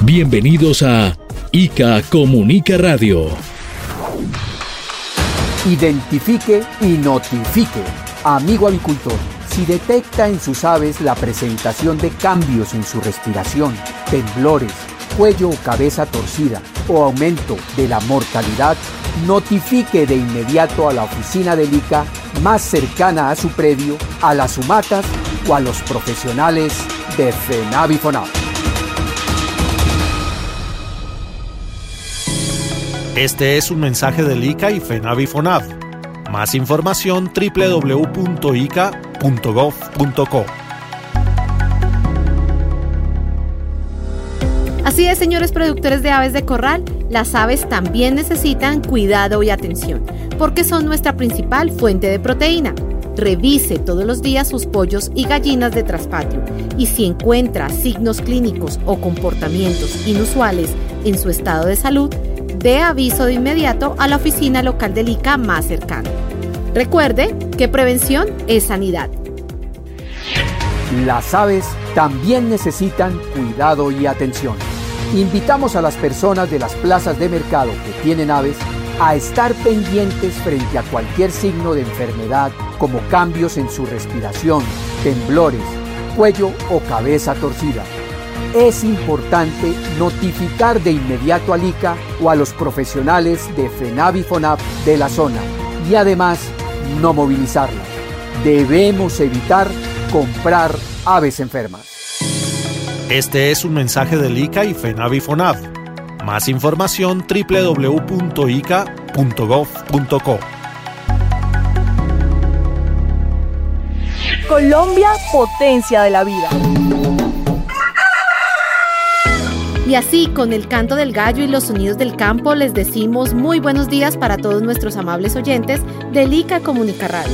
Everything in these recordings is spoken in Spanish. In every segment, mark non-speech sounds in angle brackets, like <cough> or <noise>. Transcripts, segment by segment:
Bienvenidos a ICA Comunica Radio. Identifique y notifique. Amigo avicultor, si detecta en sus aves la presentación de cambios en su respiración, temblores, cuello o cabeza torcida o aumento de la mortalidad, notifique de inmediato a la oficina del ICA más cercana a su predio, a las humatas o a los profesionales de FENAVIFONAV. Este es un mensaje del ICA y FENAVIFONAV. Más información www.ica.gov.co. Así es, señores productores de aves de corral, las aves también necesitan cuidado y atención, porque son nuestra principal fuente de proteína. Revise todos los días sus pollos y gallinas de traspatio y si encuentra signos clínicos o comportamientos inusuales en su estado de salud, dé aviso de inmediato a la oficina local del ICA más cercana. Recuerde que prevención es sanidad. Las aves también necesitan cuidado y atención. Invitamos a las personas de las plazas de mercado que tienen aves a estar pendientes frente a cualquier signo de enfermedad como cambios en su respiración, temblores, cuello o cabeza torcida es importante notificar de inmediato al ICA o a los profesionales de FENAVIFONAP de la zona y además no movilizarlas. Debemos evitar comprar aves enfermas. Este es un mensaje del ICA y FENAVIFONAV. Más información www.ica.gov.co. Colombia, potencia de la vida. Y así, con el canto del gallo y los sonidos del campo, les decimos muy buenos días para todos nuestros amables oyentes de ICA Comunica Radio.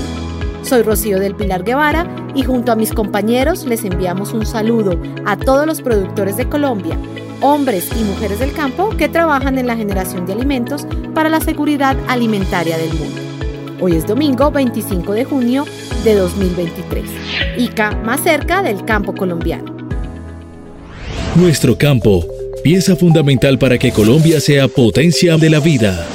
Soy Rocío del Pilar Guevara y junto a mis compañeros les enviamos un saludo a todos los productores de Colombia, hombres y mujeres del campo que trabajan en la generación de alimentos para la seguridad alimentaria del mundo. Hoy es domingo 25 de junio de 2023. ICA más cerca del campo colombiano. Nuestro campo pieza fundamental para que Colombia sea potencia de la vida.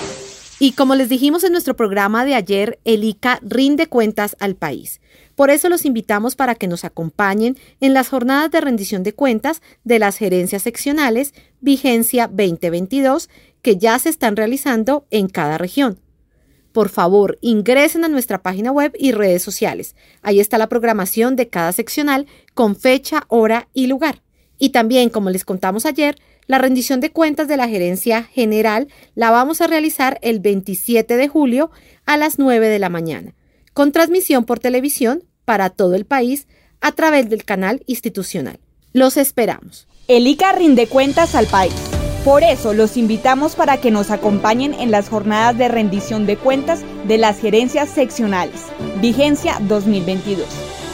Y como les dijimos en nuestro programa de ayer, el ICA rinde cuentas al país. Por eso los invitamos para que nos acompañen en las jornadas de rendición de cuentas de las gerencias seccionales Vigencia 2022 que ya se están realizando en cada región. Por favor, ingresen a nuestra página web y redes sociales. Ahí está la programación de cada seccional con fecha, hora y lugar. Y también, como les contamos ayer, la rendición de cuentas de la gerencia general la vamos a realizar el 27 de julio a las 9 de la mañana, con transmisión por televisión para todo el país a través del canal institucional. Los esperamos. El ICA rinde cuentas al país. Por eso los invitamos para que nos acompañen en las jornadas de rendición de cuentas de las gerencias seccionales, vigencia 2022,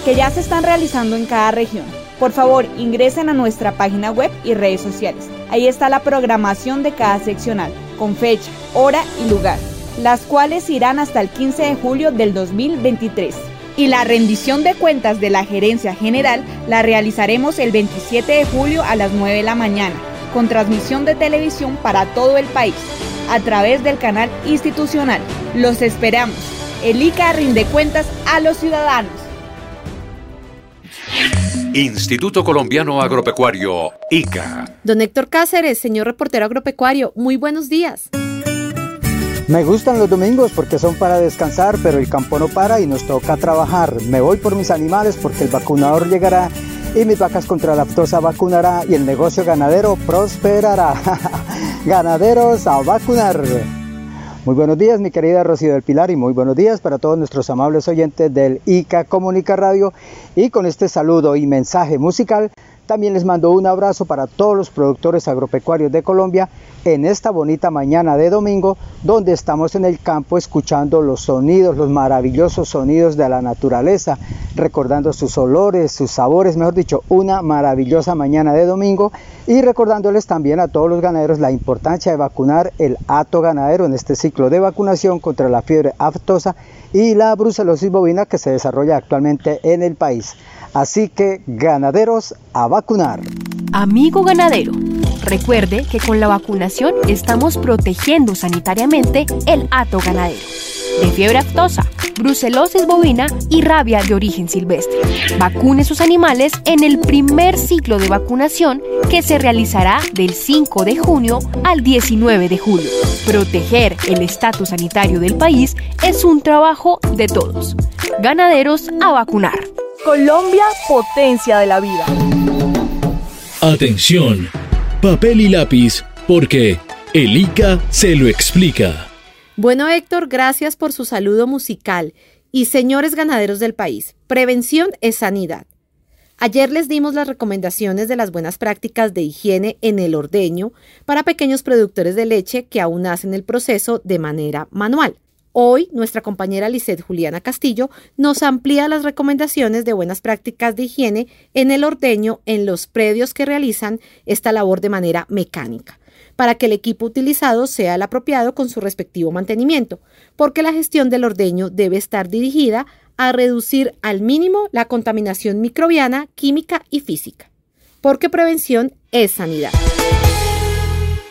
que ya se están realizando en cada región. Por favor, ingresen a nuestra página web y redes sociales. Ahí está la programación de cada seccional, con fecha, hora y lugar, las cuales irán hasta el 15 de julio del 2023. Y la rendición de cuentas de la gerencia general la realizaremos el 27 de julio a las 9 de la mañana, con transmisión de televisión para todo el país, a través del canal institucional. Los esperamos. El ICA rinde cuentas a los ciudadanos. Instituto Colombiano Agropecuario, ICA. Don Héctor Cáceres, señor reportero agropecuario, muy buenos días. Me gustan los domingos porque son para descansar, pero el campo no para y nos toca trabajar. Me voy por mis animales porque el vacunador llegará y mis vacas contra la aftosa vacunará y el negocio ganadero prosperará. <laughs> Ganaderos a vacunar. Muy buenos días, mi querida Rocío del Pilar, y muy buenos días para todos nuestros amables oyentes del ICA Comunica Radio. Y con este saludo y mensaje musical, También les mando un abrazo para todos los productores agropecuarios de Colombia en esta bonita mañana de domingo, donde estamos en el campo escuchando los sonidos, los maravillosos sonidos de la naturaleza, recordando sus olores, sus sabores, mejor dicho, una maravillosa mañana de domingo y recordándoles también a todos los ganaderos la importancia de vacunar el hato ganadero en este ciclo de vacunación contra la fiebre aftosa y la brucelosis bovina que se desarrolla actualmente en el país. Así que ganaderos a vacunar. Amigo ganadero, recuerde que con la vacunación estamos protegiendo sanitariamente el hato ganadero de fiebre aftosa, brucelosis bovina y rabia de origen silvestre. Vacune sus animales en el primer ciclo de vacunación que se realizará del 5 de junio al 19 de julio. Proteger el estatus sanitario del país es un trabajo de todos. Ganaderos a vacunar. Colombia, potencia de la vida. Atención, papel y lápiz, porque el ICA se lo explica. Bueno, Héctor, gracias por su saludo musical. Y señores ganaderos del país, prevención es sanidad. Ayer les dimos las recomendaciones de las buenas prácticas de higiene en el ordeño para pequeños productores de leche que aún hacen el proceso de manera manual. Hoy, nuestra compañera Lisette Juliana Castillo nos amplía las recomendaciones de buenas prácticas de higiene en el ordeño en los predios que realizan esta labor de manera mecánica para que el equipo utilizado sea el apropiado con su respectivo mantenimiento, porque la gestión del ordeño debe estar dirigida a reducir al mínimo la contaminación microbiana, química y física, porque prevención es sanidad.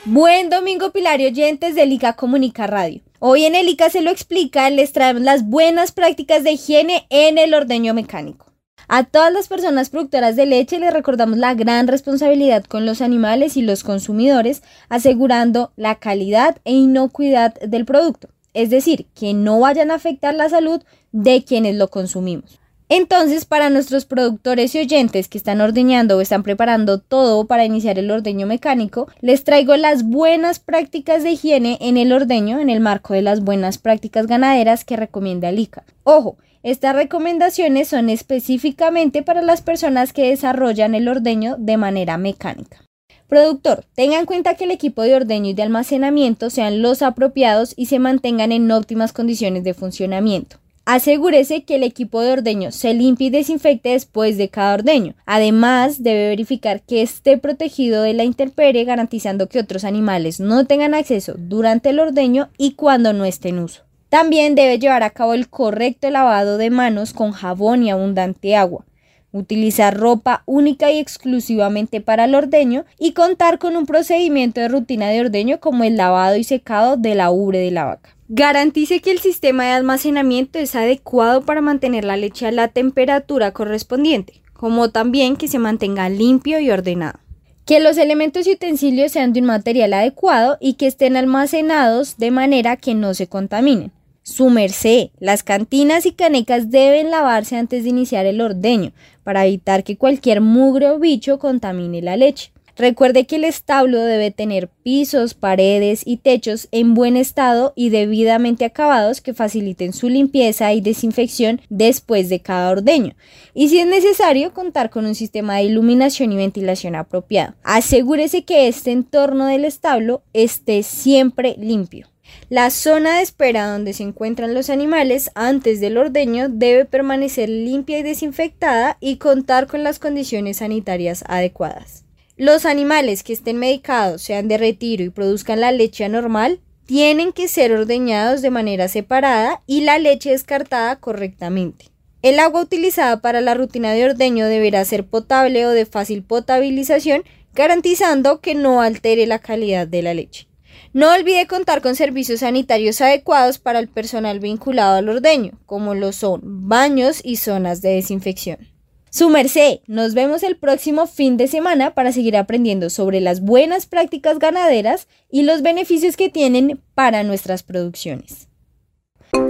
Buen domingo, Pilar y oyentes de ICA Comunica Radio. Hoy en el ICA se lo explica, les traemos las buenas prácticas de higiene en el ordeño mecánico. A todas las personas productoras de leche les recordamos la gran responsabilidad con los animales y los consumidores, asegurando la calidad e inocuidad del producto, es decir, que no vayan a afectar la salud de quienes lo consumimos. Entonces, para nuestros productores y oyentes que están ordeñando o están preparando todo para iniciar el ordeño mecánico, les traigo las buenas prácticas de higiene en el ordeño en el marco de las buenas prácticas ganaderas que recomienda ICA. Ojo, estas recomendaciones son específicamente para las personas que desarrollan el ordeño de manera mecánica. Productor, tenga en cuenta que el equipo de ordeño y de almacenamiento sean los apropiados y se mantengan en óptimas condiciones de funcionamiento. Asegúrese que el equipo de ordeño se limpie y desinfecte después de cada ordeño. Además, debe verificar que esté protegido de la intemperie, garantizando que otros animales no tengan acceso durante el ordeño y cuando no esté en uso. También debe llevar a cabo el correcto lavado de manos con jabón y abundante agua. Utilizar ropa única y exclusivamente para el ordeño y contar con un procedimiento de rutina de ordeño como el lavado y secado de la ubre de la vaca. Garantice que el sistema de almacenamiento es adecuado para mantener la leche a la temperatura correspondiente, como también que se mantenga limpio y ordenado. Que los elementos y utensilios sean de un material adecuado y que estén almacenados de manera que no se contaminen. Su merced, las cantinas y canecas deben lavarse antes de iniciar el ordeño para evitar que cualquier mugre o bicho contamine la leche. Recuerde que el establo debe tener pisos, paredes y techos en buen estado y debidamente acabados que faciliten su limpieza y desinfección después de cada ordeño. Y si es necesario, contar con un sistema de iluminación y ventilación apropiado. Asegúrese que este entorno del establo esté siempre limpio. La zona de espera donde se encuentran los animales antes del ordeño debe permanecer limpia y desinfectada y contar con las condiciones sanitarias adecuadas. Los animales que estén medicados, sean de retiro y produzcan la leche anormal, tienen que ser ordeñados de manera separada y la leche descartada correctamente. El agua utilizada para la rutina de ordeño deberá ser potable o de fácil potabilización, garantizando que no altere la calidad de la leche. No olvide contar con servicios sanitarios adecuados para el personal vinculado al ordeño, como lo son baños y zonas de desinfección. Su merced, nos vemos el próximo fin de semana para seguir aprendiendo sobre las buenas prácticas ganaderas y los beneficios que tienen para nuestras producciones.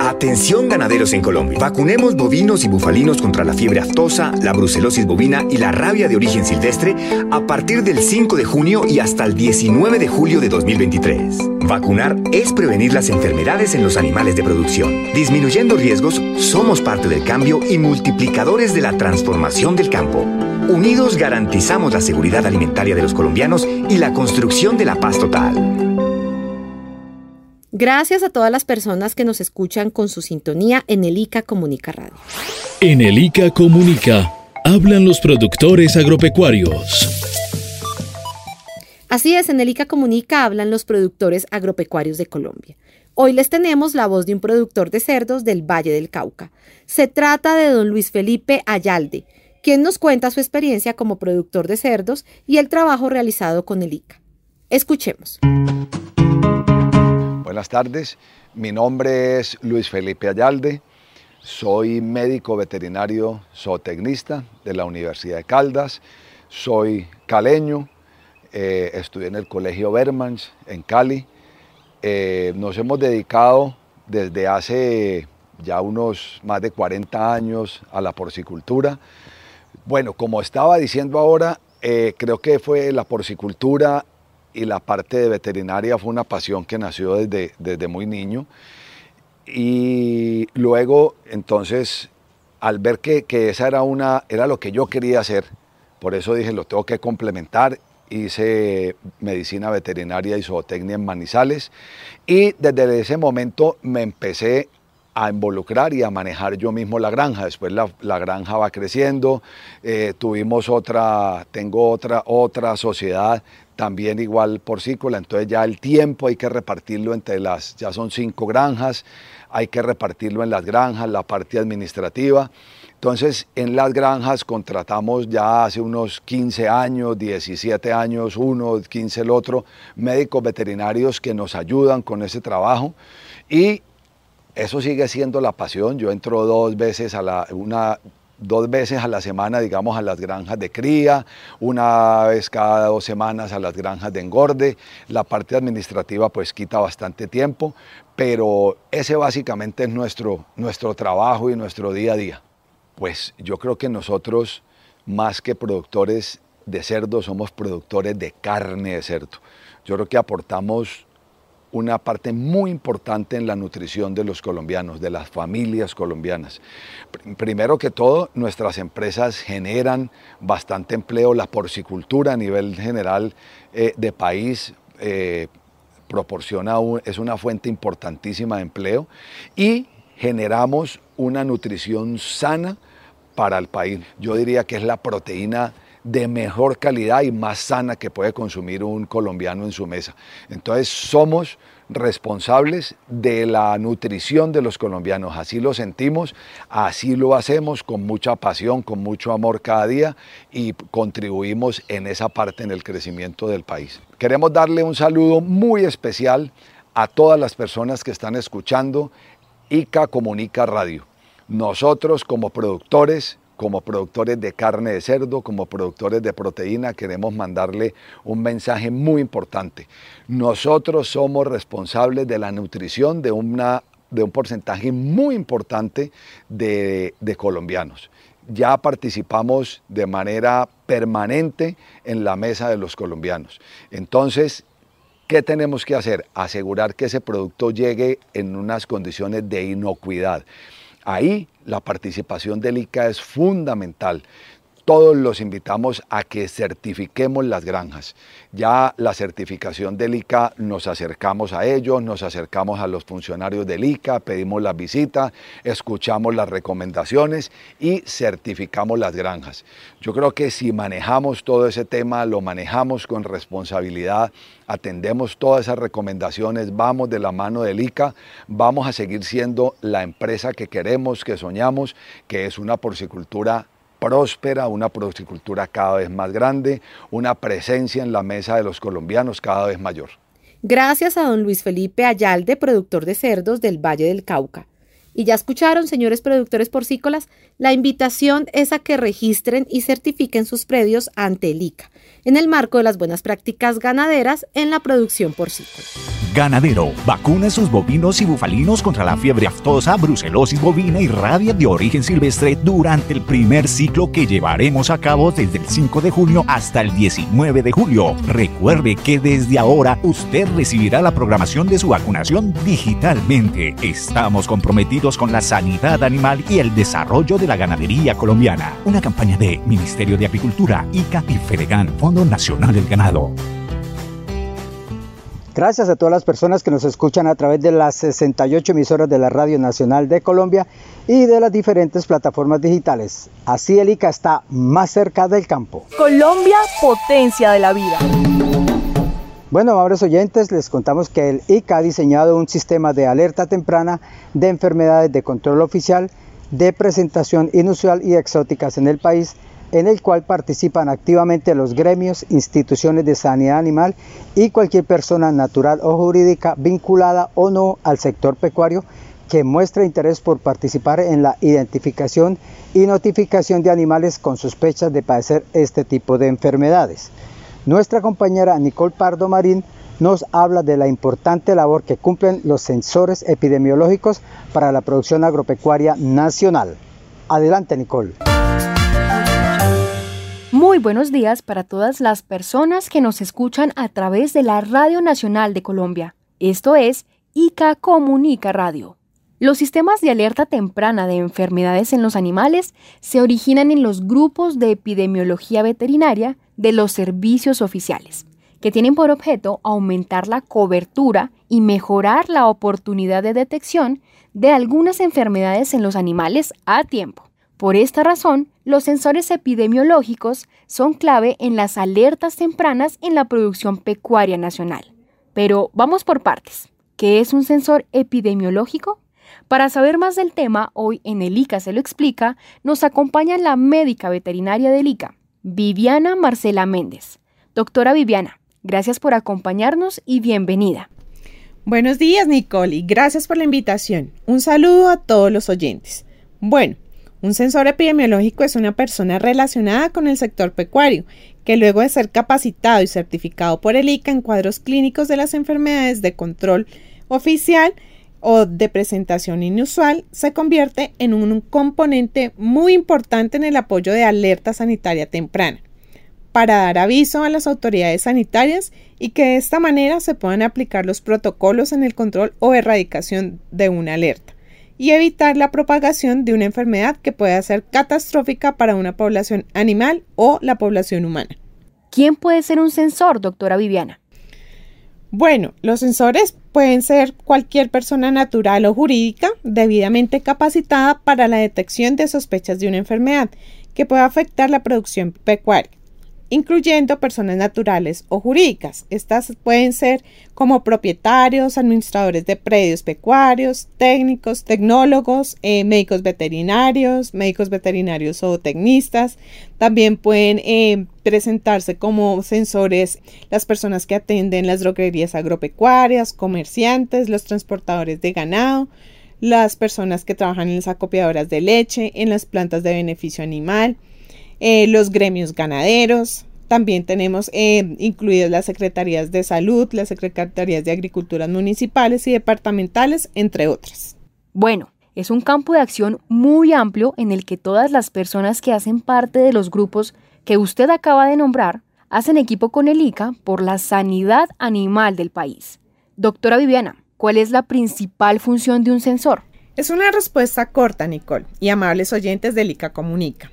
Atención ganaderos en Colombia. Vacunemos bovinos y bufalinos contra la fiebre aftosa, la brucelosis bovina y la rabia de origen silvestre a partir del 5 de junio y hasta el 19 de julio de 2023. Vacunar es prevenir las enfermedades en los animales de producción. Disminuyendo riesgos, somos parte del cambio y multiplicadores de la transformación del campo. Unidos garantizamos la seguridad alimentaria de los colombianos y la construcción de la paz total. Gracias a todas las personas que nos escuchan con su sintonía en el ICA Comunica Radio. En el ICA Comunica hablan los productores agropecuarios. Así es, en el ICA Comunica hablan los productores agropecuarios de Colombia. Hoy les tenemos la voz de un productor de cerdos del Valle del Cauca. Se trata de don Luis Felipe Ayalde, quien nos cuenta su experiencia como productor de cerdos y el trabajo realizado con el ICA. Escuchemos. Buenas tardes, mi nombre es Luis Felipe Ayalde, soy médico veterinario zootecnista de la Universidad de Caldas, soy caleño, eh, estudié en el Colegio Bermans en Cali, eh, nos hemos dedicado desde hace ya unos más de 40 años a la porcicultura. Bueno, como estaba diciendo ahora, eh, creo que fue la porcicultura y la parte de veterinaria fue una pasión que nació desde, desde muy niño. Y luego, entonces, al ver que, que, esa era, una, era lo que yo quería hacer, por eso dije, lo tengo que complementar hice medicina veterinaria y zootecnia en Manizales y desde ese momento me empecé a involucrar y a manejar yo mismo la granja. Después la, la granja va creciendo, eh, tuvimos otra, tengo otra, otra sociedad también igual porcícola, entonces ya el tiempo hay que repartirlo entre las, ya son cinco granjas, hay que repartirlo en las granjas, la parte administrativa. Entonces, en las granjas contratamos ya hace unos 15 años, 17 años, uno, 15 el otro, médicos veterinarios que nos ayudan con ese trabajo y eso sigue siendo la pasión. Yo entro dos veces a la, una, dos veces a la semana, digamos, a las granjas de cría, una vez cada dos semanas a las granjas de engorde. La parte administrativa pues quita bastante tiempo, pero ese básicamente es nuestro, nuestro trabajo y nuestro día a día. Pues yo creo que nosotros, más que productores de cerdo, somos productores de carne de cerdo. Yo creo que aportamos una parte muy importante en la nutrición de los colombianos, de las familias colombianas. Primero que todo, nuestras empresas generan bastante empleo, la porcicultura a nivel general eh, de país eh, proporciona, es una fuente importantísima de empleo y generamos una nutrición sana para el país. Yo diría que es la proteína de mejor calidad y más sana que puede consumir un colombiano en su mesa. Entonces somos responsables de la nutrición de los colombianos, así lo sentimos, así lo hacemos con mucha pasión, con mucho amor cada día y contribuimos en esa parte en el crecimiento del país. Queremos darle un saludo muy especial a todas las personas que están escuchando ICA Comunica Radio. Nosotros como productores, como productores de carne de cerdo, como productores de proteína, queremos mandarle un mensaje muy importante. Nosotros somos responsables de la nutrición de, una, de un porcentaje muy importante de, de colombianos ya participamos de manera permanente en la mesa de los colombianos. Entonces, ¿qué tenemos que hacer? Asegurar que ese producto llegue en unas condiciones de inocuidad. Ahí la participación del ICA es fundamental. Todos los invitamos a que certifiquemos las granjas. Ya la certificación del ICA nos acercamos a ellos, nos acercamos a los funcionarios del ICA, pedimos la visita, escuchamos las recomendaciones y certificamos las granjas. Yo creo que si manejamos todo ese tema, lo manejamos con responsabilidad, atendemos todas esas recomendaciones, vamos de la mano del ICA, vamos a seguir siendo la empresa que queremos, que soñamos, que es una porcicultura próspera, una porcicultura cada vez más grande, una presencia en la mesa de los colombianos cada vez mayor. Gracias a don Luis Felipe Ayalde, productor de cerdos del Valle del Cauca. Y ya escucharon, señores productores porcícolas, la invitación es a que registren y certifiquen sus predios ante el ICA, en el marco de las buenas prácticas ganaderas en la producción porcícola. Ganadero, vacuna sus bovinos y bufalinos contra la fiebre aftosa, brucelosis bovina y rabia de origen silvestre durante el primer ciclo que llevaremos a cabo desde el 5 de junio hasta el 19 de julio. Recuerde que desde ahora usted recibirá la programación de su vacunación digitalmente. Estamos comprometidos comprometidos con la sanidad animal y el desarrollo de la ganadería colombiana. Una campaña de Ministerio de Agricultura, ICA y Fedegan, Fondo Nacional del Ganado. Gracias a todas las personas que nos escuchan a través de las 68 emisoras de la Radio Nacional de Colombia y de las diferentes plataformas digitales. Así el ICA está más cerca del campo. Colombia, potencia de la vida. Bueno, amables oyentes, les contamos que el ICA ha diseñado un sistema de alerta temprana de enfermedades de control oficial de presentación inusual y exóticas en el país en el cual participan activamente los gremios, instituciones de sanidad animal y cualquier persona natural o jurídica vinculada o no al sector pecuario que muestre interés por participar en la identificación y notificación de animales con sospechas de padecer este tipo de enfermedades. Nuestra compañera Nicole Pardo Marín nos habla de la importante labor que cumplen los sensores epidemiológicos para la producción agropecuaria nacional. Adelante, Nicole. Muy buenos días para todas las personas que nos escuchan a través de la Radio Nacional de Colombia. Esto es ICA Comunica Radio. Los sistemas de alerta temprana de enfermedades en los animales se originan en los grupos de epidemiología veterinaria de los servicios oficiales, que tienen por objeto aumentar la cobertura y mejorar la oportunidad de detección de algunas enfermedades en los animales a tiempo. Por esta razón, los sensores epidemiológicos son clave en las alertas tempranas en la producción pecuaria nacional. Pero vamos por partes. ¿Qué es un sensor epidemiológico? Para saber más del tema, hoy en el ICA se lo explica, nos acompaña la médica veterinaria del ICA, Viviana Marcela Méndez. Doctora Viviana, gracias por acompañarnos y bienvenida. Buenos días, Nicole, y gracias por la invitación. Un saludo a todos los oyentes. Bueno, un sensor epidemiológico es una persona relacionada con el sector pecuario, que luego de ser capacitado y certificado por el ICA en cuadros clínicos de las enfermedades de control oficial o de presentación inusual, se convierte en un componente muy importante en el apoyo de alerta sanitaria temprana, para dar aviso a las autoridades sanitarias y que de esta manera se puedan aplicar los protocolos en el control o erradicación de una alerta y evitar la propagación de una enfermedad que pueda ser catastrófica para una población animal o la población humana. ¿Quién puede ser un sensor, doctora Viviana? Bueno, los sensores pueden ser cualquier persona natural o jurídica debidamente capacitada para la detección de sospechas de una enfermedad que pueda afectar la producción pecuaria incluyendo personas naturales o jurídicas. Estas pueden ser como propietarios, administradores de predios pecuarios, técnicos, tecnólogos, eh, médicos veterinarios, médicos veterinarios o tecnistas. También pueden eh, presentarse como sensores las personas que atienden las droguerías agropecuarias, comerciantes, los transportadores de ganado, las personas que trabajan en las acopiadoras de leche, en las plantas de beneficio animal, eh, los gremios ganaderos, también tenemos eh, incluidas las secretarías de salud, las secretarías de agricultura municipales y departamentales, entre otras. Bueno, es un campo de acción muy amplio en el que todas las personas que hacen parte de los grupos que usted acaba de nombrar hacen equipo con el ICA por la sanidad animal del país. Doctora Viviana, ¿cuál es la principal función de un sensor? Es una respuesta corta, Nicole, y amables oyentes del ICA Comunica.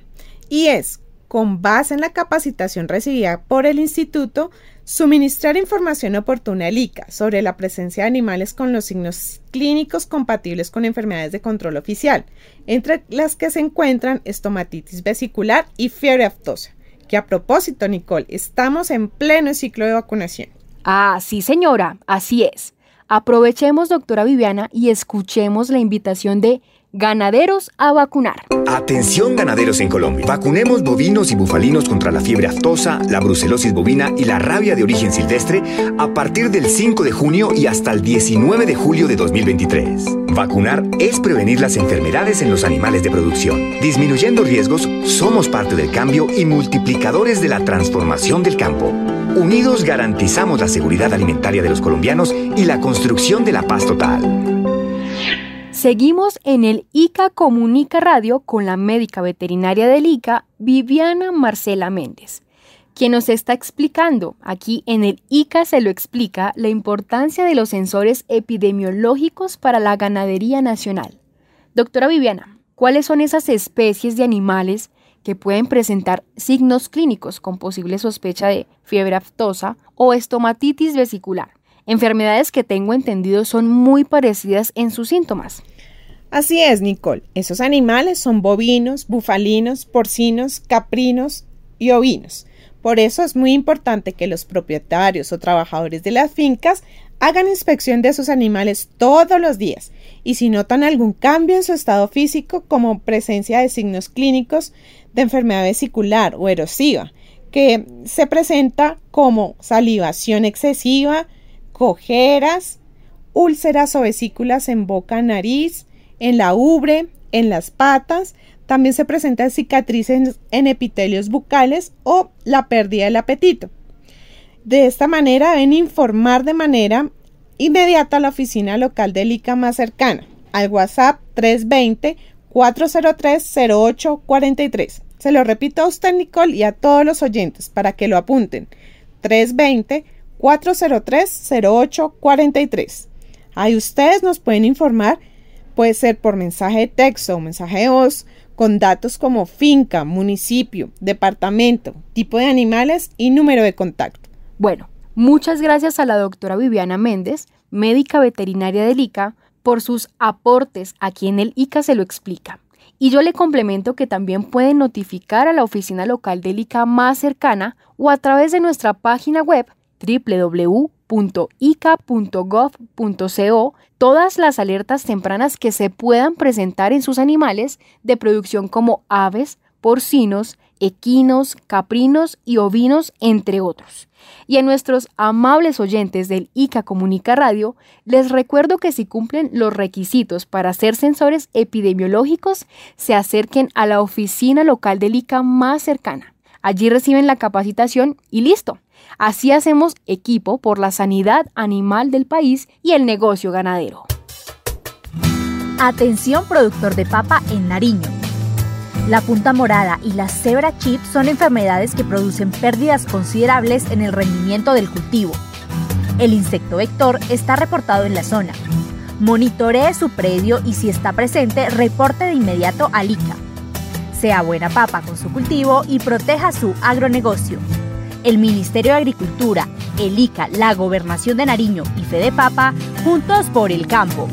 Y es con base en la capacitación recibida por el instituto, suministrar información oportuna al ICA sobre la presencia de animales con los signos clínicos compatibles con enfermedades de control oficial, entre las que se encuentran estomatitis vesicular y fiebre aftosa. Que a propósito, Nicole, estamos en pleno ciclo de vacunación. Ah, sí, señora, así es. Aprovechemos, doctora Viviana, y escuchemos la invitación de Ganaderos a vacunar. Atención ganaderos en Colombia. Vacunemos bovinos y bufalinos contra la fiebre aftosa, la brucelosis bovina y la rabia de origen silvestre a partir del 5 de junio y hasta el 19 de julio de 2023. Vacunar es prevenir las enfermedades en los animales de producción. Disminuyendo riesgos, somos parte del cambio y multiplicadores de la transformación del campo. Unidos garantizamos la seguridad alimentaria de los colombianos y la construcción de la paz total. Seguimos en el ICA Comunica Radio con la médica veterinaria del ICA, Viviana Marcela Méndez, quien nos está explicando, aquí en el ICA se lo explica, la importancia de los sensores epidemiológicos para la ganadería nacional. Doctora Viviana, ¿cuáles son esas especies de animales que pueden presentar signos clínicos con posible sospecha de fiebre aftosa o estomatitis vesicular? Enfermedades que tengo entendido son muy parecidas en sus síntomas. Así es, Nicole. Esos animales son bovinos, bufalinos, porcinos, caprinos y ovinos. Por eso es muy importante que los propietarios o trabajadores de las fincas hagan inspección de sus animales todos los días y si notan algún cambio en su estado físico como presencia de signos clínicos de enfermedad vesicular o erosiva, que se presenta como salivación excesiva, cojeras, úlceras o vesículas en boca, nariz, en la ubre, en las patas, también se presentan cicatrices en epitelios bucales o la pérdida del apetito. De esta manera deben informar de manera inmediata a la oficina local del ICA más cercana, al WhatsApp 320-403-0843. Se lo repito a usted, Nicole, y a todos los oyentes para que lo apunten. 320-403-0843. Ahí ustedes nos pueden informar, puede ser por mensaje de texto o mensaje de voz, con datos como finca, municipio, departamento, tipo de animales y número de contacto. Bueno, muchas gracias a la doctora Viviana Méndez, médica veterinaria del ICA, por sus aportes aquí en el ICA se lo explica. Y yo le complemento que también pueden notificar a la oficina local del ICA más cercana o a través de nuestra página web www.ica.gov.co todas las alertas tempranas que se puedan presentar en sus animales de producción como aves, porcinos, equinos, caprinos y ovinos, entre otros. Y a nuestros amables oyentes del ICA Comunica Radio, les recuerdo que si cumplen los requisitos para ser sensores epidemiológicos, se acerquen a la oficina local del ICA más cercana. Allí reciben la capacitación y listo. Así hacemos equipo por la sanidad animal del país y el negocio ganadero. Atención productor de papa en Nariño. La punta morada y la cebra chip son enfermedades que producen pérdidas considerables en el rendimiento del cultivo. El insecto vector está reportado en la zona. Monitoree su predio y si está presente, reporte de inmediato al ICA. Sea buena papa con su cultivo y proteja su agronegocio el Ministerio de Agricultura, el ICA, la Gobernación de Nariño y Fede Papa, juntos por el campo.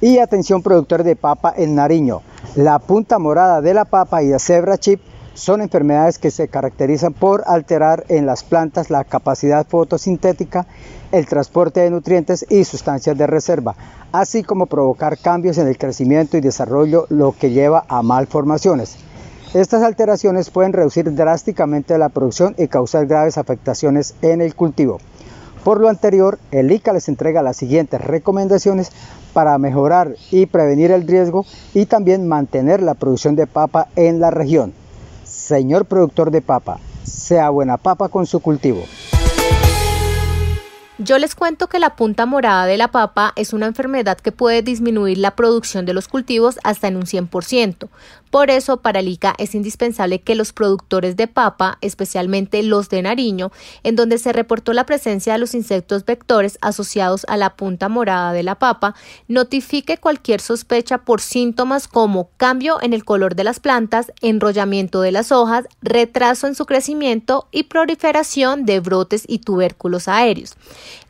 Y atención productor de papa en Nariño. La punta morada de la papa y la cebra chip son enfermedades que se caracterizan por alterar en las plantas la capacidad fotosintética, el transporte de nutrientes y sustancias de reserva, así como provocar cambios en el crecimiento y desarrollo, lo que lleva a malformaciones. Estas alteraciones pueden reducir drásticamente la producción y causar graves afectaciones en el cultivo. Por lo anterior, el ICA les entrega las siguientes recomendaciones para mejorar y prevenir el riesgo y también mantener la producción de papa en la región. Señor productor de papa, sea buena papa con su cultivo. Yo les cuento que la punta morada de la papa es una enfermedad que puede disminuir la producción de los cultivos hasta en un 100%. Por eso, para el ICA es indispensable que los productores de papa, especialmente los de Nariño, en donde se reportó la presencia de los insectos vectores asociados a la punta morada de la papa, notifique cualquier sospecha por síntomas como cambio en el color de las plantas, enrollamiento de las hojas, retraso en su crecimiento y proliferación de brotes y tubérculos aéreos.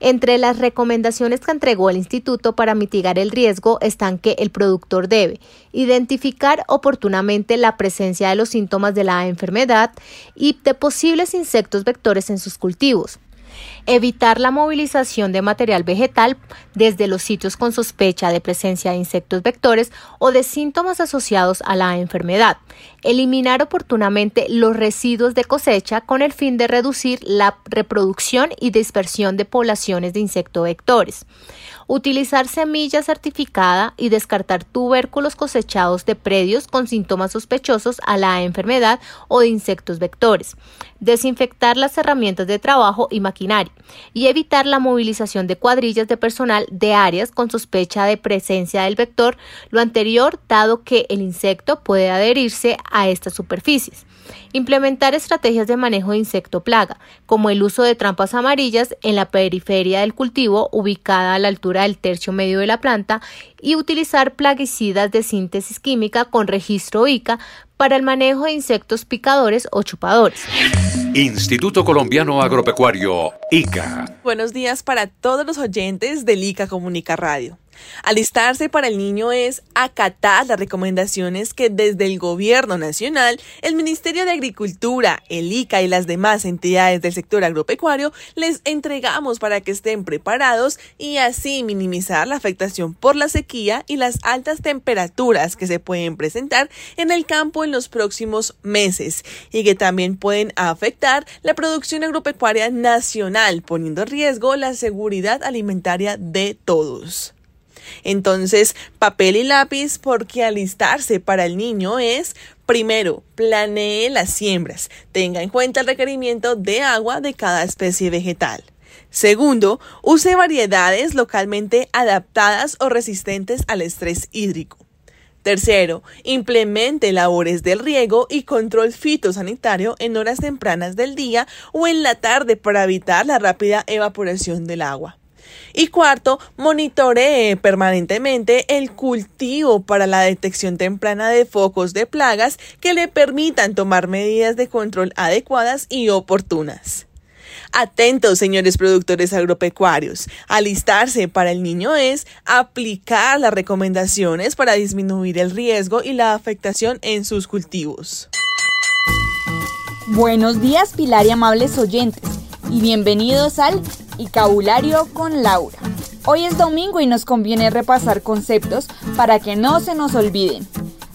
Entre las recomendaciones que entregó el instituto para mitigar el riesgo están que el productor debe identificar oportunamente la presencia de los síntomas de la enfermedad y de posibles insectos vectores en sus cultivos, evitar la movilización de material vegetal desde los sitios con sospecha de presencia de insectos vectores o de síntomas asociados a la enfermedad, eliminar oportunamente los residuos de cosecha con el fin de reducir la reproducción y dispersión de poblaciones de insectos vectores, utilizar semilla certificada y descartar tubérculos cosechados de predios con síntomas sospechosos a la enfermedad o de insectos vectores, desinfectar las herramientas de trabajo y maquinaria. Y evitar la movilización de cuadrillas de personal de áreas con sospecha de presencia del vector, lo anterior dado que el insecto puede adherirse a estas superficies Implementar estrategias de manejo de insecto plaga, como el uso de trampas amarillas en la periferia del cultivo ubicada a la altura del tercio medio de la planta y utilizar plaguicidas de síntesis química con registro ICA para el manejo de insectos picadores o chupadores. Instituto Colombiano Agropecuario, ICA. Buenos días para todos los oyentes del ICA Comunica Radio. Alistarse para el niño es acatar las recomendaciones que desde el Gobierno Nacional, el Ministerio de Agricultura, el ICA y las demás entidades del sector agropecuario les entregamos para que estén preparados y así minimizar la afectación por la sequía y las altas temperaturas que se pueden presentar en el campo en los próximos meses y que también pueden afectar la producción agropecuaria nacional, poniendo en riesgo la seguridad alimentaria de todos. Entonces, papel y lápiz porque alistarse para el niño es Primero, planee las siembras. Tenga en cuenta el requerimiento de agua de cada especie vegetal. Segundo, use variedades localmente adaptadas o resistentes al estrés hídrico. Tercero, implemente labores del riego y control fitosanitario en horas tempranas del día o en la tarde para evitar la rápida evaporación del agua. Y cuarto, monitoree permanentemente el cultivo para la detección temprana de focos de plagas que le permitan tomar medidas de control adecuadas y oportunas. Atentos, señores productores agropecuarios. Alistarse para el niño es aplicar las recomendaciones para disminuir el riesgo y la afectación en sus cultivos. Buenos días, Pilar y amables oyentes, y bienvenidos al y Cabulario con Laura. Hoy es domingo y nos conviene repasar conceptos para que no se nos olviden.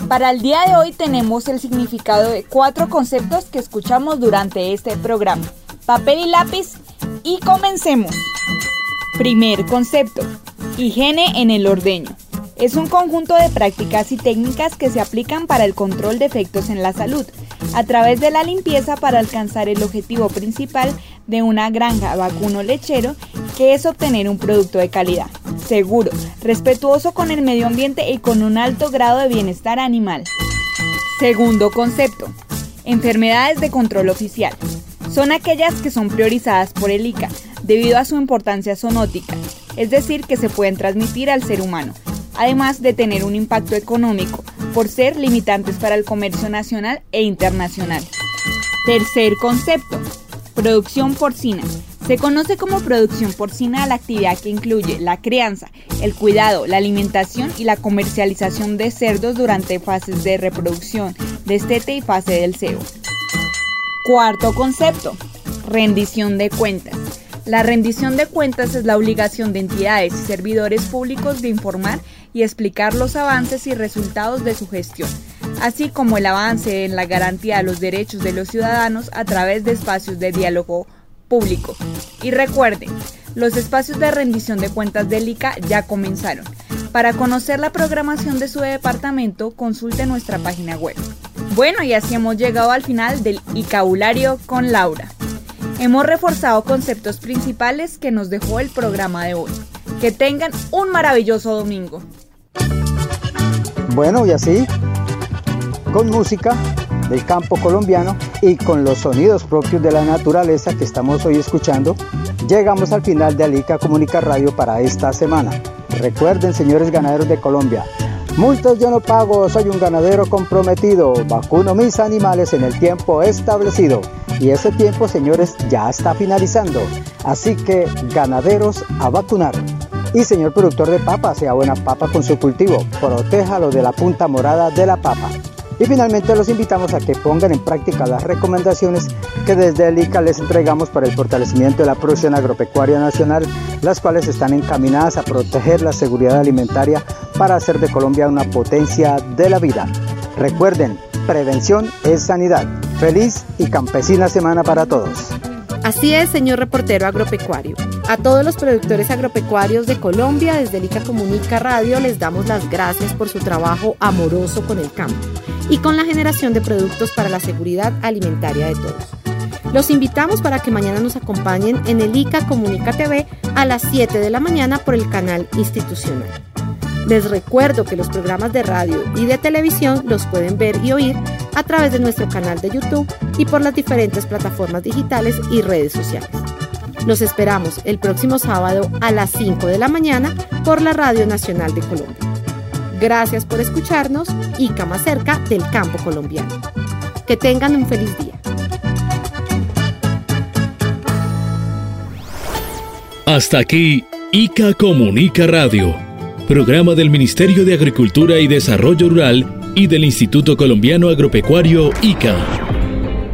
Para el día de hoy tenemos el significado de cuatro conceptos que escuchamos durante este programa. Papel y lápiz y comencemos. Primer concepto. Higiene en el ordeño. Es un conjunto de prácticas y técnicas que se aplican para el control de efectos en la salud, a través de la limpieza para alcanzar el objetivo principal de una granja vacuno lechero, que es obtener un producto de calidad, seguro, respetuoso con el medio ambiente y con un alto grado de bienestar animal. Segundo concepto, enfermedades de control oficial. Son aquellas que son priorizadas por el ICA debido a su importancia zoonótica, es decir, que se pueden transmitir al ser humano, además de tener un impacto económico por ser limitantes para el comercio nacional e internacional. Tercer concepto, Producción porcina. Se conoce como producción porcina a la actividad que incluye la crianza, el cuidado, la alimentación y la comercialización de cerdos durante fases de reproducción, destete y fase del cebo. Cuarto concepto, rendición de cuentas. La rendición de cuentas es la obligación de entidades y servidores públicos de informar y explicar los avances y resultados de su gestión así como el avance en la garantía de los derechos de los ciudadanos a través de espacios de diálogo público. Y recuerden, los espacios de rendición de cuentas del ICA ya comenzaron. Para conocer la programación de su departamento, consulte nuestra página web. Bueno, y así hemos llegado al final del ICAbulario con Laura. Hemos reforzado conceptos principales que nos dejó el programa de hoy. Que tengan un maravilloso domingo. Bueno, y así con música del campo colombiano y con los sonidos propios de la naturaleza que estamos hoy escuchando, llegamos al final de Alica Comunica Radio para esta semana. Recuerden, señores ganaderos de Colombia, multas yo no pago, soy un ganadero comprometido, vacuno mis animales en el tiempo establecido. Y ese tiempo, señores, ya está finalizando. Así que, ganaderos a vacunar. Y señor productor de papa, sea buena papa con su cultivo, protéjalo de la punta morada de la papa. Y finalmente los invitamos a que pongan en práctica las recomendaciones que desde el ICA les entregamos para el fortalecimiento de la producción agropecuaria nacional, las cuales están encaminadas a proteger la seguridad alimentaria para hacer de Colombia una potencia de la vida. Recuerden, prevención es sanidad. Feliz y campesina semana para todos. Así es, señor reportero agropecuario. A todos los productores agropecuarios de Colombia, desde ICA Comunica Radio, les damos las gracias por su trabajo amoroso con el campo y con la generación de productos para la seguridad alimentaria de todos. Los invitamos para que mañana nos acompañen en el ICA Comunica TV a las 7 de la mañana por el canal institucional. Les recuerdo que los programas de radio y de televisión los pueden ver y oír a través de nuestro canal de YouTube y por las diferentes plataformas digitales y redes sociales. Los esperamos el próximo sábado a las 5 de la mañana por la Radio Nacional de Colombia. Gracias por escucharnos y más cerca del campo colombiano. Que tengan un feliz día. Hasta aquí, ICA Comunica Radio, programa del Ministerio de Agricultura y Desarrollo Rural y del Instituto Colombiano Agropecuario ICA.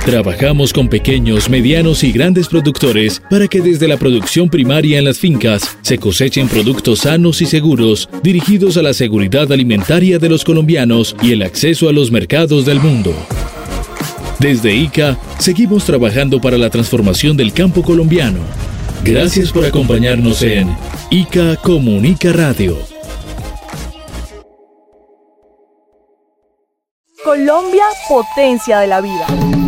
Trabajamos con pequeños, medianos y grandes productores para que desde la producción primaria en las fincas se cosechen productos sanos y seguros dirigidos a la seguridad alimentaria de los colombianos y el acceso a los mercados del mundo. Desde ICA seguimos trabajando para la transformación del campo colombiano. Gracias por acompañarnos en ICA Comunica Radio. Colombia, potencia de la vida.